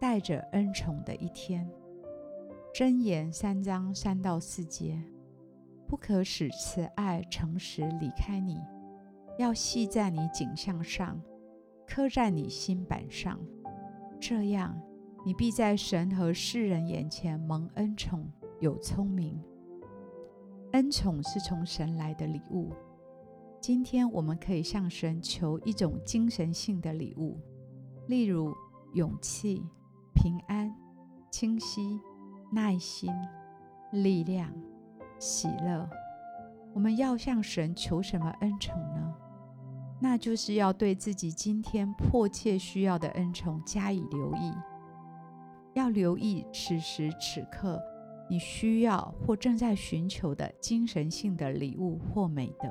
带着恩宠的一天，箴言三章三到四节，不可使慈爱诚实离开你，要系在你颈项上，刻在你心板上，这样你必在神和世人眼前蒙恩宠，有聪明。恩宠是从神来的礼物，今天我们可以向神求一种精神性的礼物，例如勇气。平安、清晰、耐心、力量、喜乐，我们要向神求什么恩宠呢？那就是要对自己今天迫切需要的恩宠加以留意，要留意此时此刻你需要或正在寻求的精神性的礼物或美德。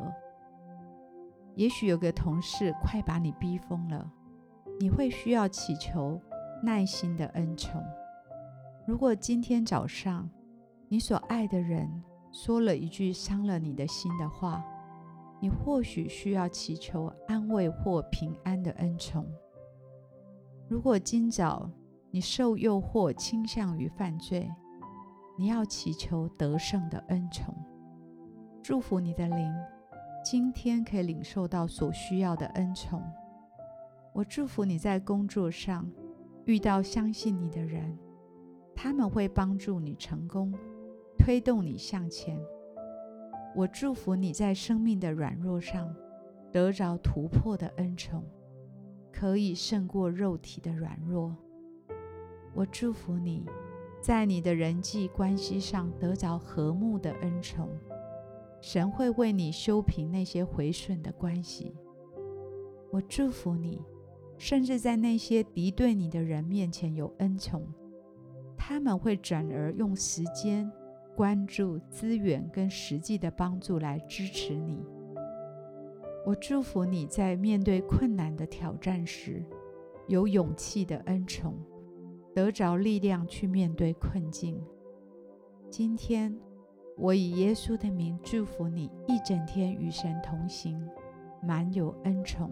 也许有个同事快把你逼疯了，你会需要祈求。耐心的恩宠。如果今天早上你所爱的人说了一句伤了你的心的话，你或许需要祈求安慰或平安的恩宠。如果今早你受诱惑倾向于犯罪，你要祈求得胜的恩宠。祝福你的灵，今天可以领受到所需要的恩宠。我祝福你在工作上。遇到相信你的人，他们会帮助你成功，推动你向前。我祝福你在生命的软弱上得着突破的恩宠，可以胜过肉体的软弱。我祝福你在你的人际关系上得着和睦的恩宠，神会为你修平那些毁损的关系。我祝福你。甚至在那些敌对你的人面前有恩宠，他们会转而用时间、关注、资源跟实际的帮助来支持你。我祝福你在面对困难的挑战时，有勇气的恩宠，得着力量去面对困境。今天，我以耶稣的名祝福你一整天与神同行，满有恩宠。